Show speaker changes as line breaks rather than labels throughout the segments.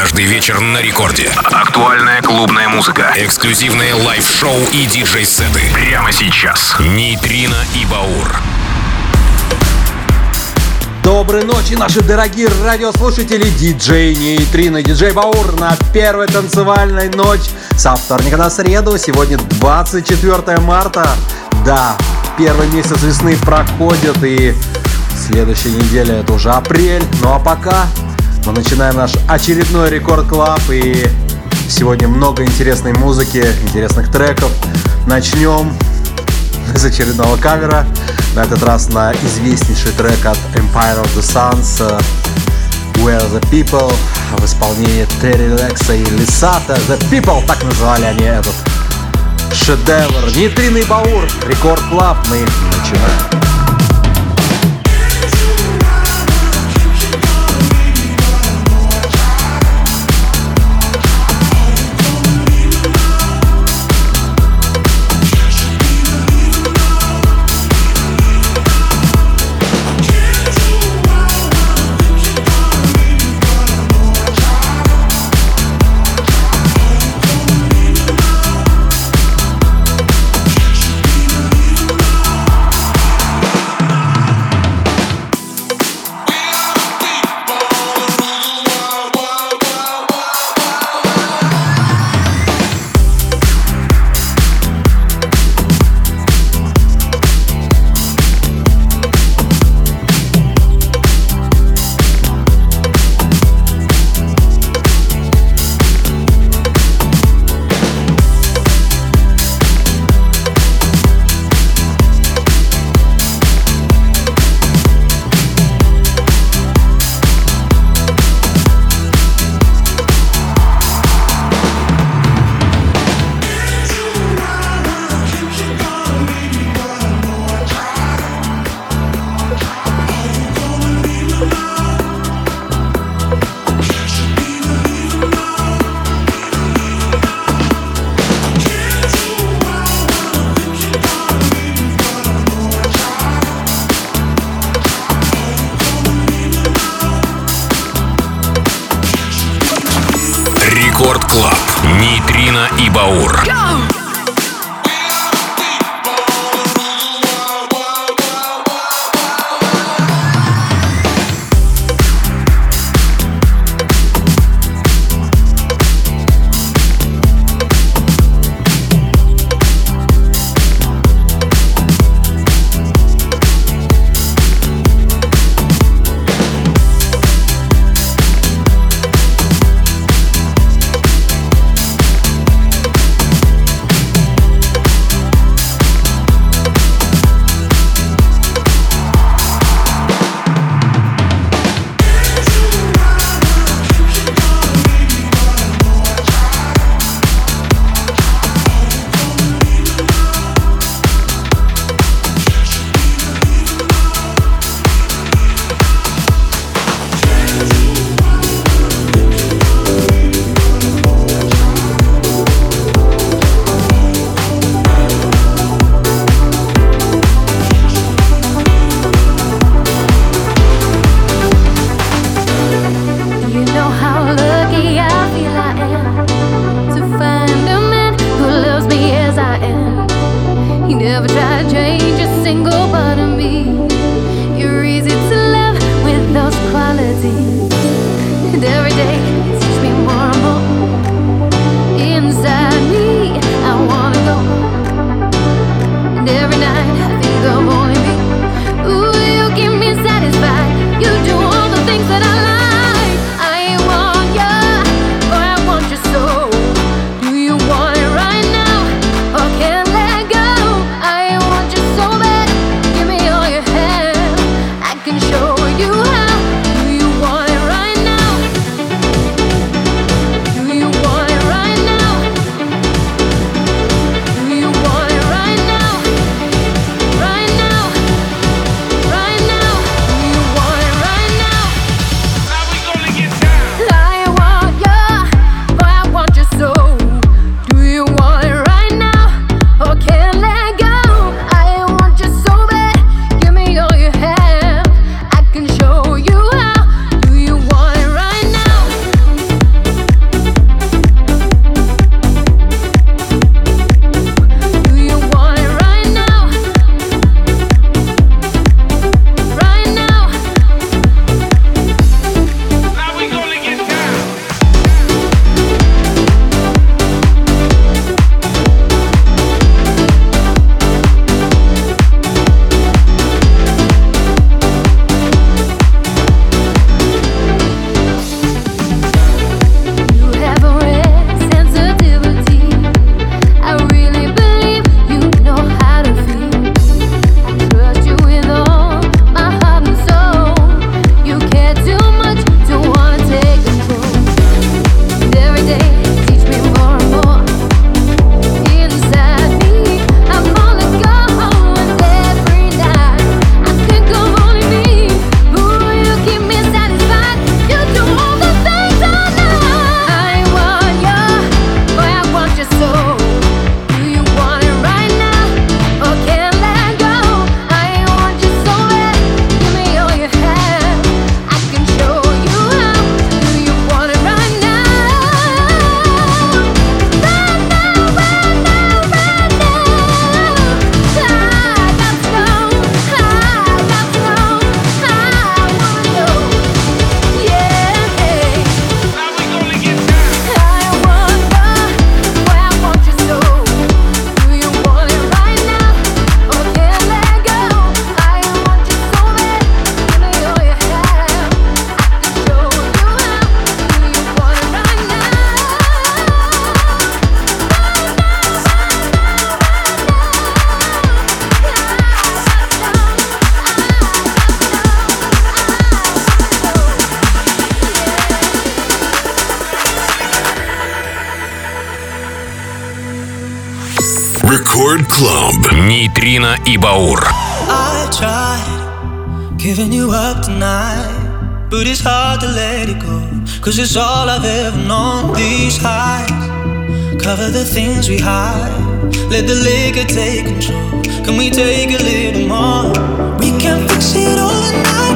Каждый вечер на рекорде. Актуальная клубная музыка. Эксклюзивные лайв-шоу и диджей-сеты. Прямо сейчас. Нейтрино и Баур.
Доброй ночи, наши дорогие радиослушатели, диджей Нейтрино, диджей Баур на первой танцевальной ночь со вторника на среду. Сегодня 24 марта. Да, первый месяц весны проходит и следующая неделя это уже апрель. Ну а пока мы начинаем наш очередной Рекорд Клаб и сегодня много интересной музыки, интересных треков. Начнем с очередного кавера. На этот раз на известнейший трек от Empire of the Suns uh, Where the People в исполнении Терри Лекса и Лисата. The People, так называли они этот шедевр. Нейтринный баур, Рекорд Клаб, мы начинаем.
I tried Giving you up tonight, but it's hard to let it go. Cause it's all I've ever known. These highs cover the things we hide. Let the liquor take control. Can we take a little more? We can fix it overnight.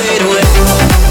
fade away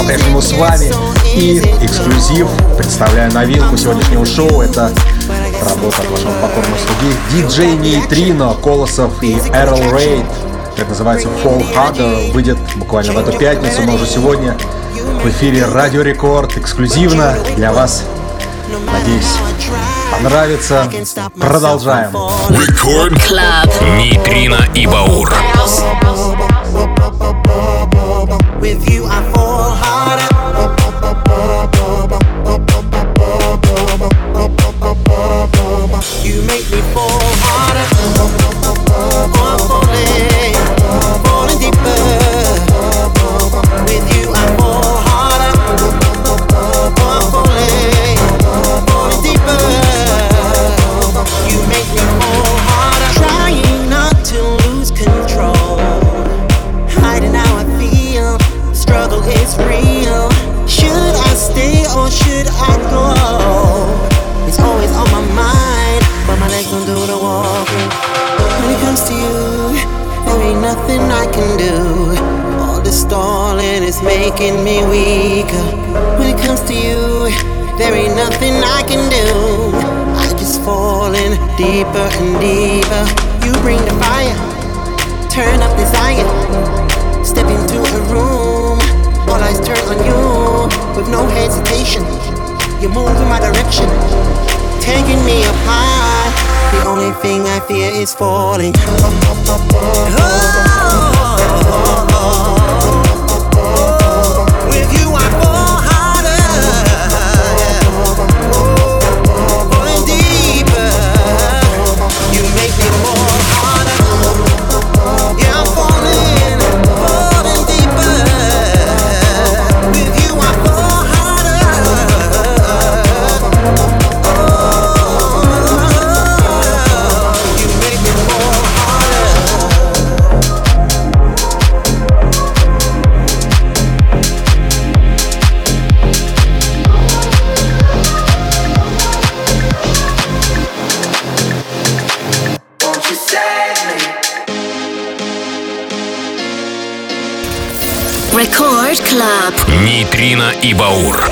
по-прежнему с вами. И эксклюзив. Представляю новинку сегодняшнего шоу. Это работа от вашего покорного слуги. Диджей Нейтрино, Колосов и Эрл Рейд. Это называется Fall Harder. Выйдет буквально в эту пятницу, но уже сегодня в эфире Радио Рекорд эксклюзивно для вас. Надеюсь, понравится. Продолжаем.
Record Club. Нейтрино и Баур. With you I fall harder. You make me fall harder. Nothing I can do. All this stalling is making me weaker. When it comes to you, there ain't nothing I can do I just falling deeper and deeper. You bring the fire, turn up desire. Step into a room, all eyes turn on you with no hesitation. You move in my direction, taking me up high. The only thing I fear is falling. Oh.
Record
и Баур.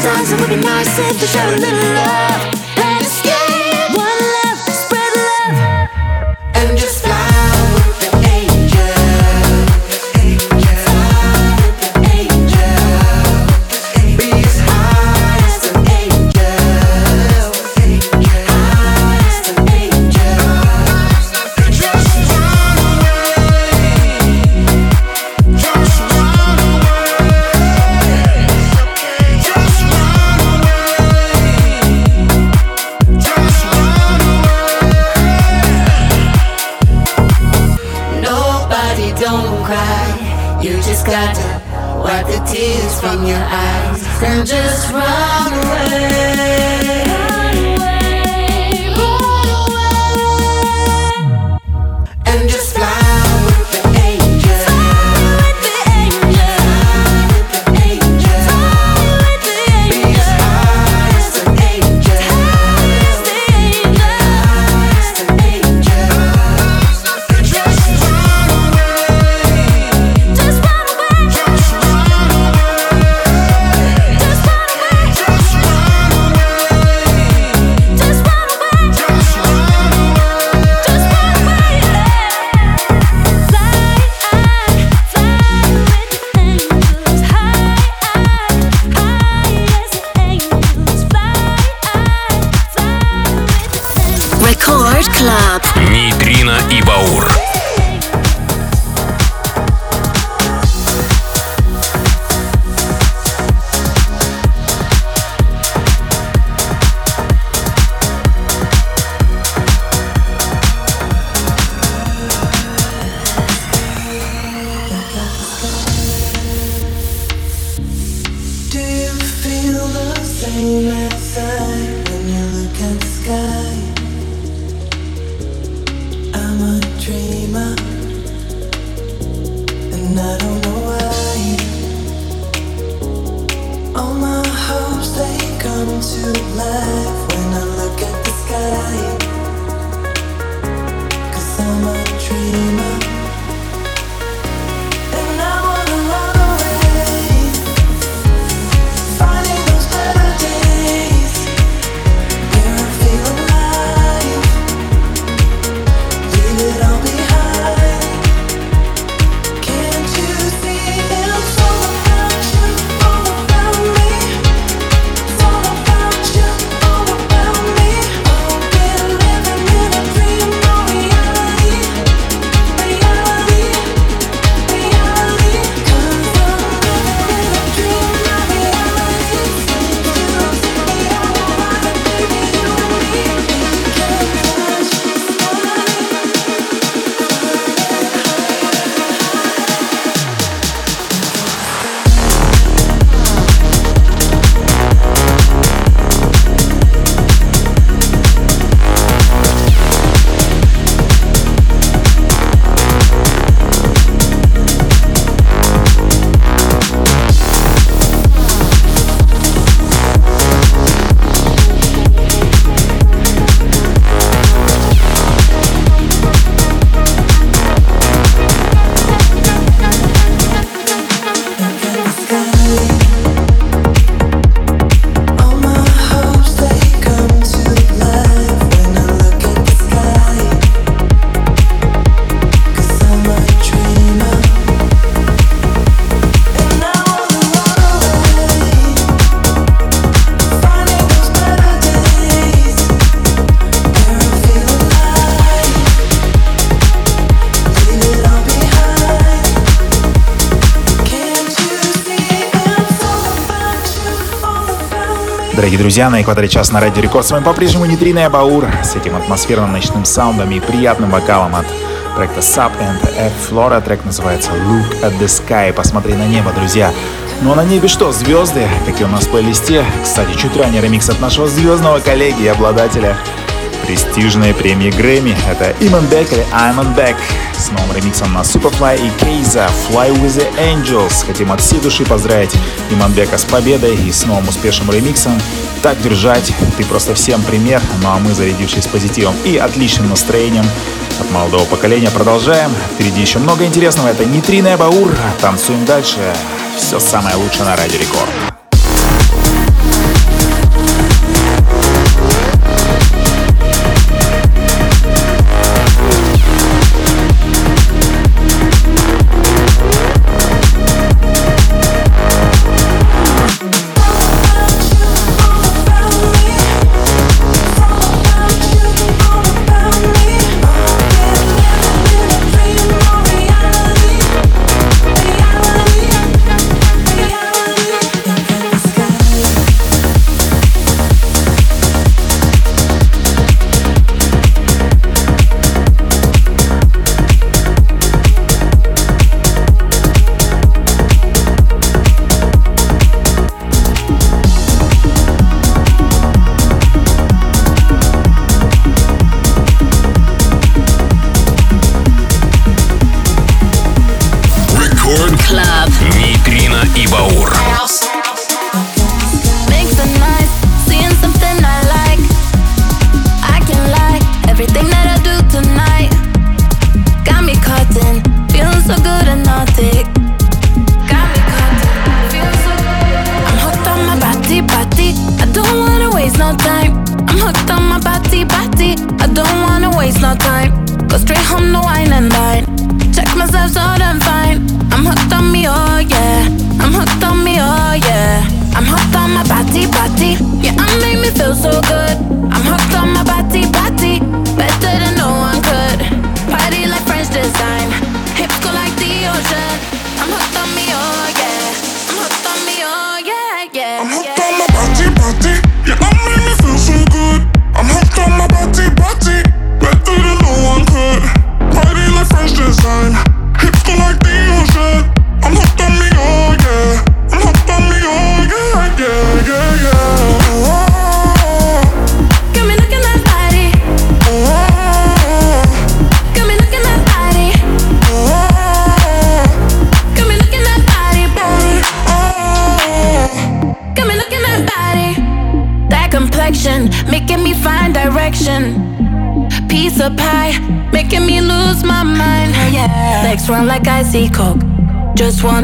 Sometimes it would be nice if
you showed a little love.
Дорогие друзья, на экваторе час на Радио Рекорд. С вами по-прежнему Нитрина и с этим атмосферным ночным саундом и приятным вокалом от проекта Sub and F Flora. Трек называется Look at the Sky. Посмотри на небо, друзья. Ну а на небе что? Звезды, какие у нас в плейлисте. Кстати, чуть ранее ремикс от нашего звездного коллеги и обладателя престижной премии Грэмми. Это Иман Бек или Айман Бек новым ремиксом на Superfly и Кейза Fly with the Angels. Хотим от всей души поздравить Иман Бека с победой и с новым успешным ремиксом. Так держать, ты просто всем пример. Ну а мы, зарядившись позитивом и отличным настроением от молодого поколения, продолжаем. Впереди еще много интересного. Это Нитрина Баур. Танцуем дальше. Все самое лучшее на Радио Рекорд.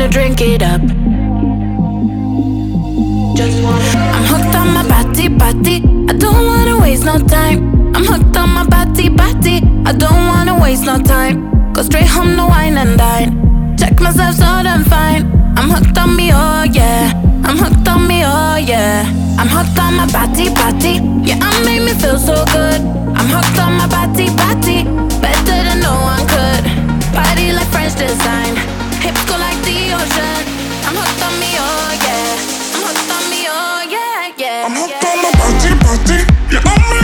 Wanna drink it up. I'm hooked on my body, body. I don't wanna waste no time. I'm hooked on my body, body. I don't wanna waste no time. Go straight home, no wine and dine. Check myself so I'm fine. I'm hooked on me, oh yeah. I'm hooked on me, oh yeah. I'm hooked on my body, body. Yeah, I made me feel so good. I'm hooked on my body, body. Better than no one could. Party like French design. Hips go like the ocean. I'm hooked on me, oh yeah. I'm hooked on me, oh yeah, yeah.
I'm hooked on my body, body. Yeah, I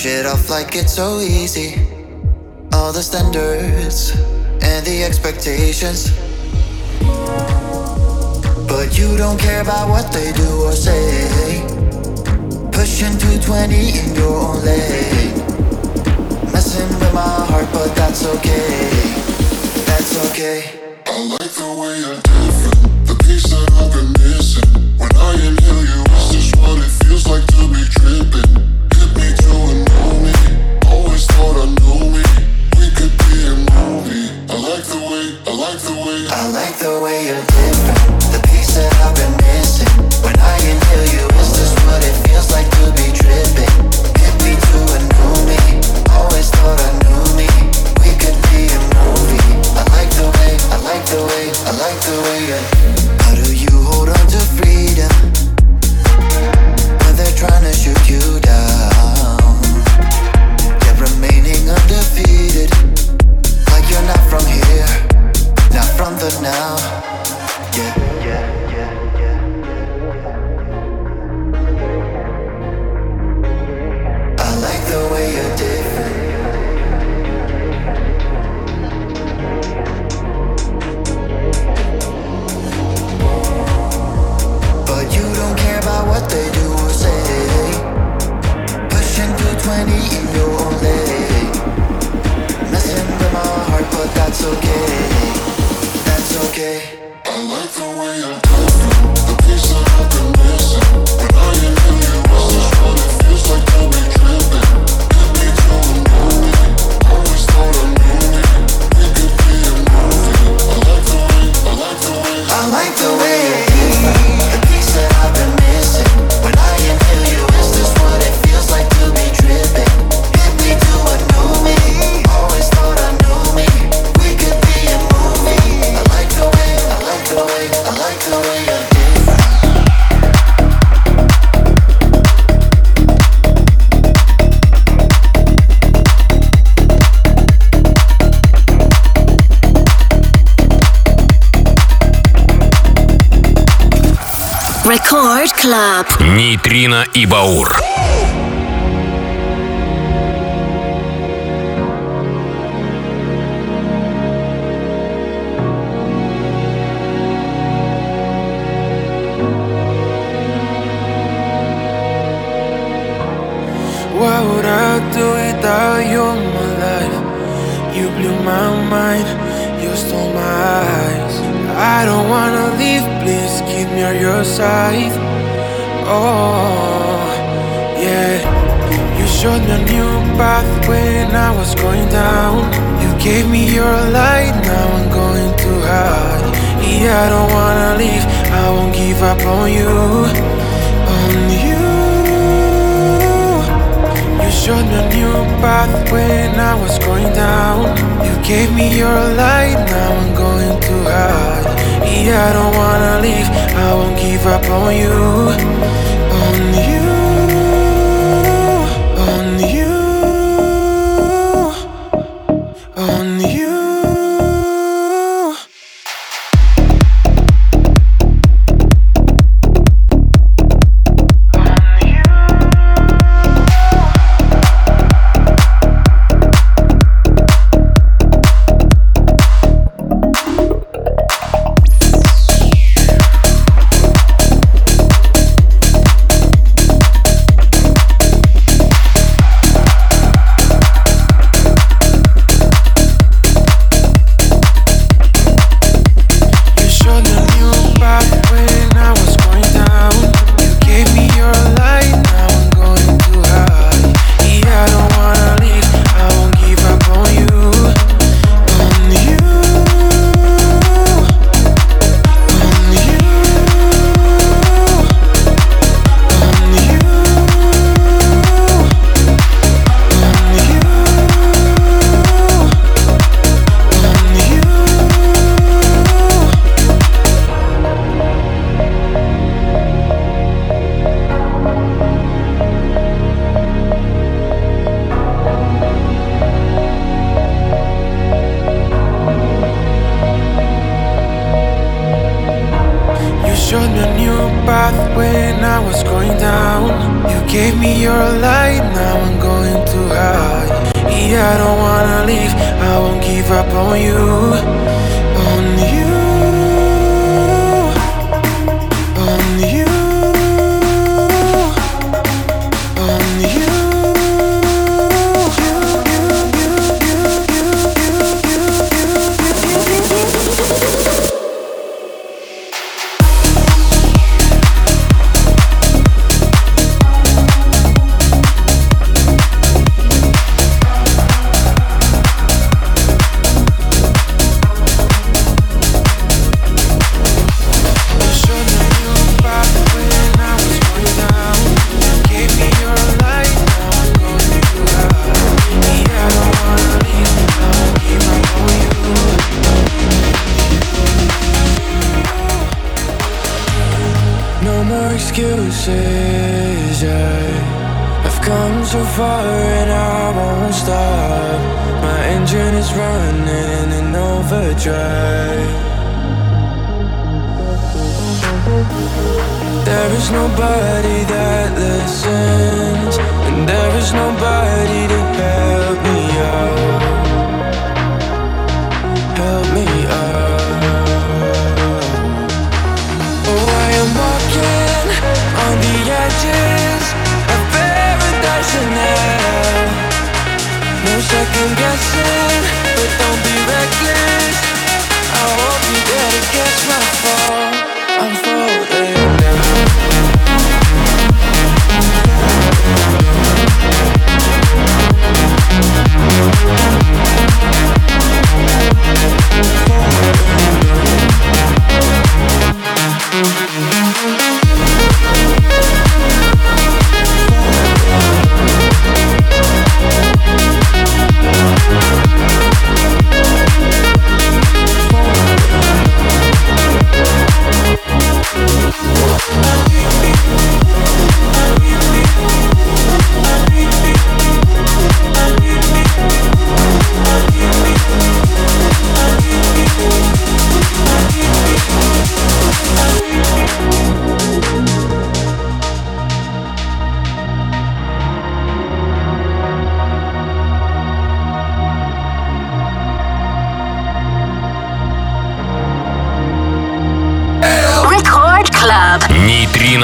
Brush it off like it's so easy. All the standards and the expectations. But you don't care about what they do or say. Pushing 220 in your own lane. Messing with my heart, but that's okay. That's okay.
I like the way you're
Нейтрино и Баур.
I don't wanna leave. I won't give up on you.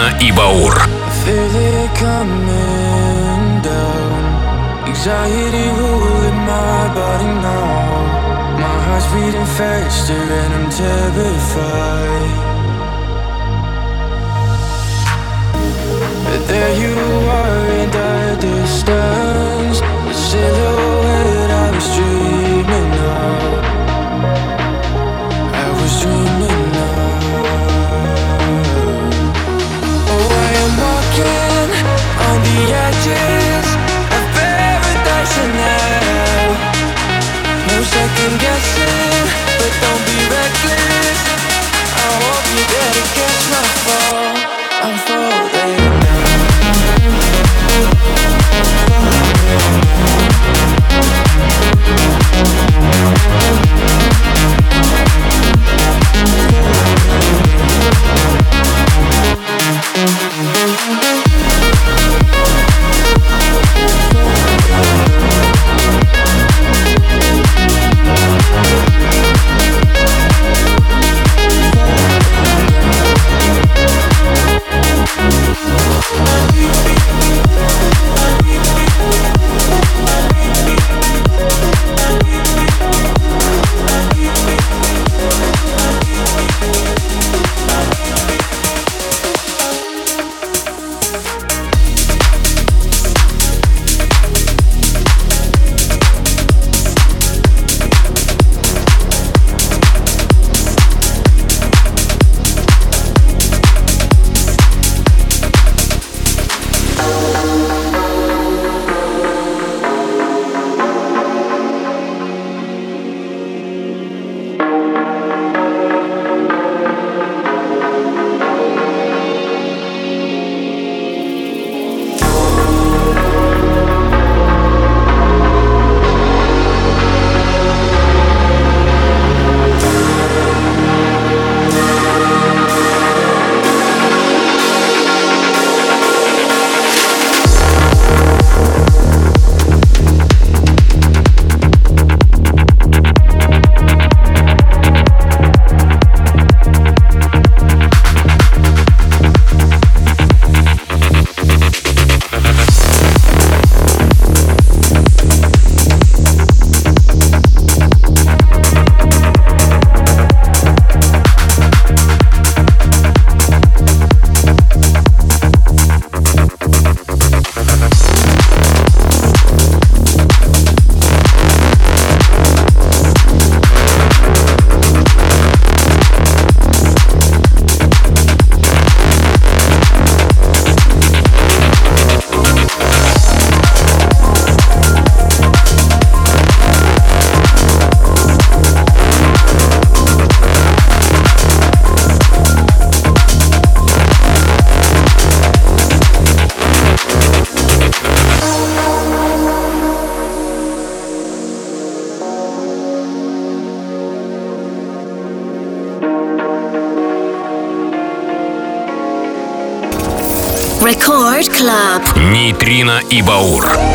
Нейтрино и Баур.
Feel it coming down. Anxiety ruling my body now. My heart's beating faster and I'm terrified. But there you edges of paradise and hell. No second guessing, but don't be reckless. I hope you get to catch my fall. I'm falling
Record
Нейтрино и Баур.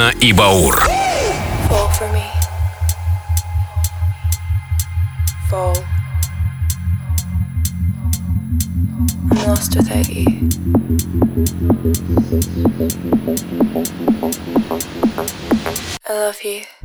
Нейтрино и Баур.
Fall for me. Fall. I'm lost without you. I love you.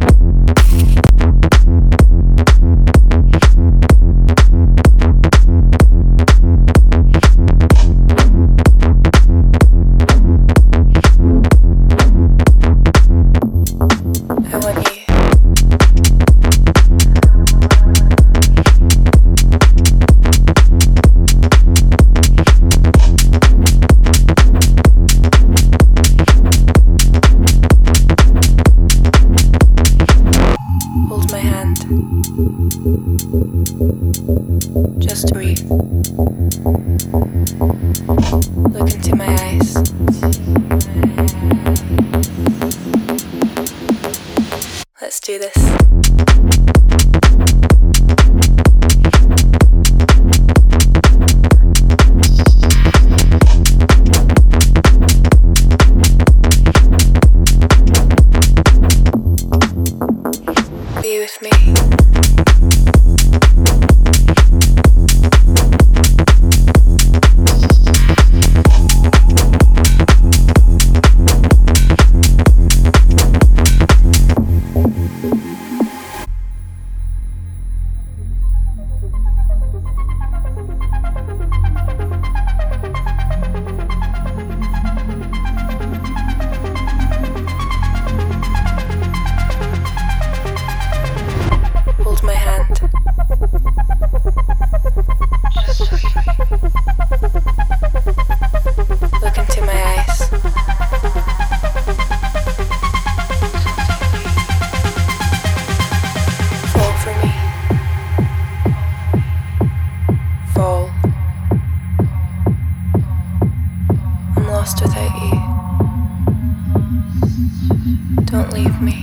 leave me.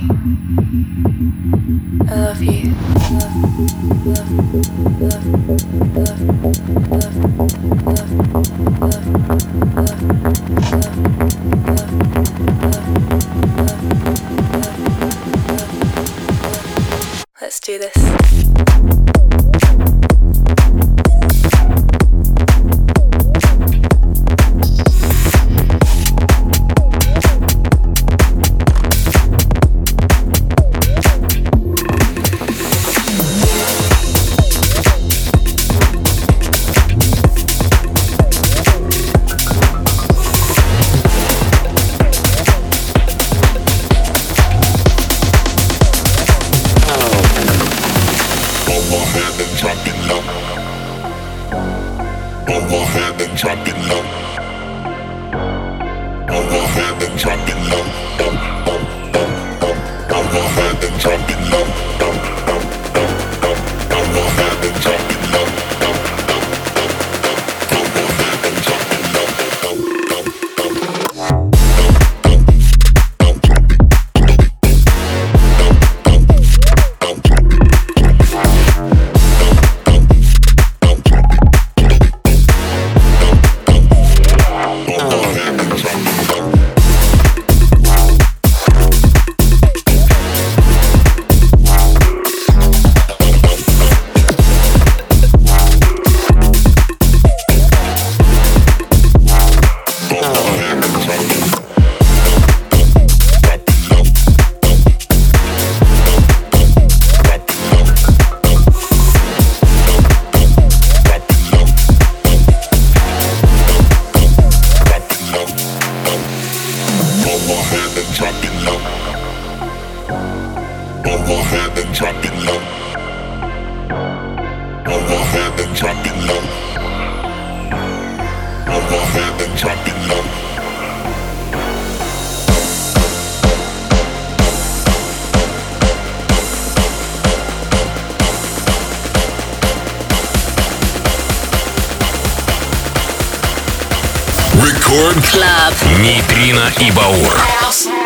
I love you. Love, love, love. Let's do this. Overhead and drop it low. Overhead and drop it low. Overhead and drop it low.
Overhead and drop it Рекорд. Клаб. Нейтрино и Баур. House.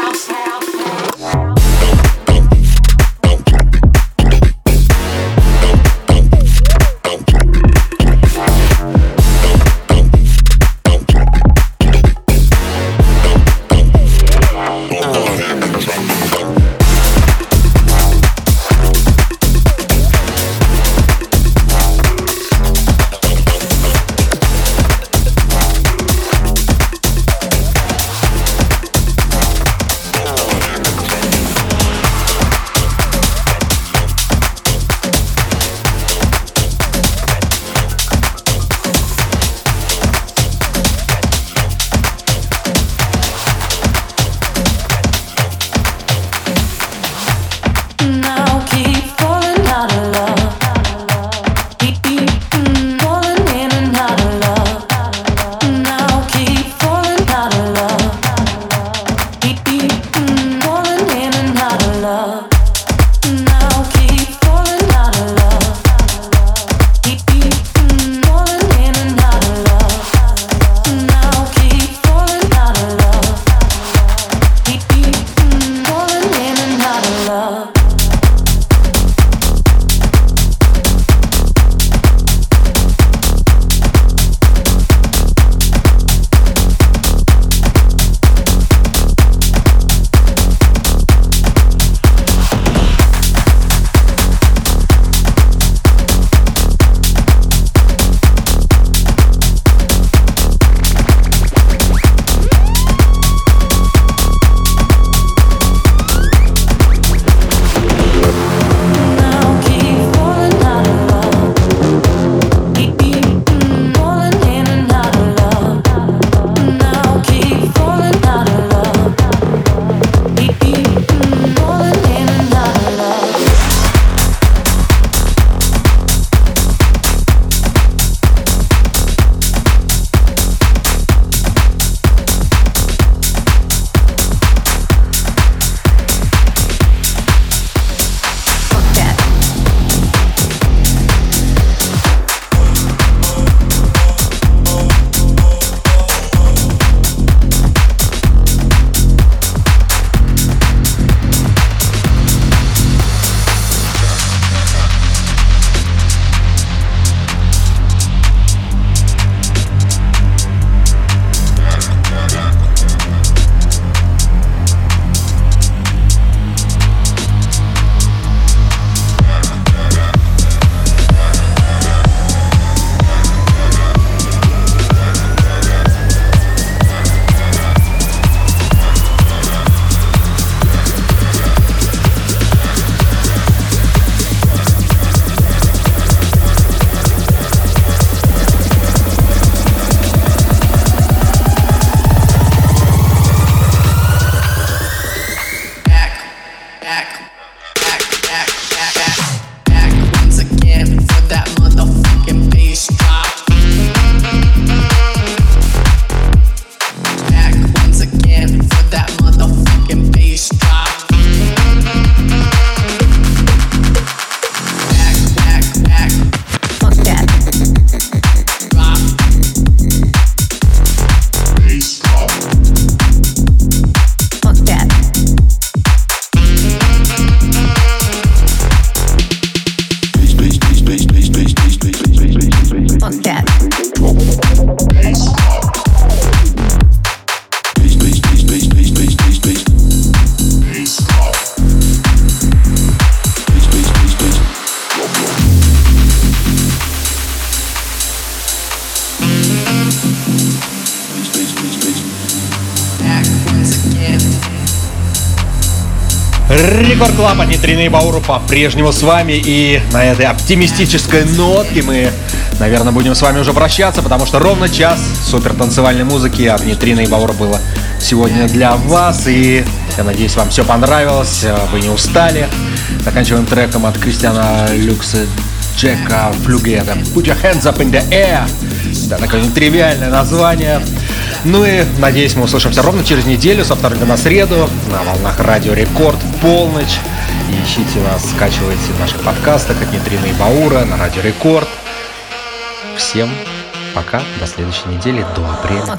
Нитрины и Бауру по-прежнему с вами. И на этой оптимистической нотке мы, наверное, будем с вами уже прощаться, потому что ровно час супер танцевальной музыки от Нитрины и Баура было сегодня для вас. И я надеюсь, вам все понравилось, вы не устали. Заканчиваем треком от Кристиана Люкса Джека Флюгеда. Put your hands up in the air. Да, такое нетривиальное название. Ну и надеюсь, мы услышимся ровно через неделю, со вторника на среду, на волнах Радио Рекорд в полночь. И ищите нас, скачивайте наши подкасты от Нитрина и Баура на Радио Рекорд. Всем пока, до следующей недели, до апреля.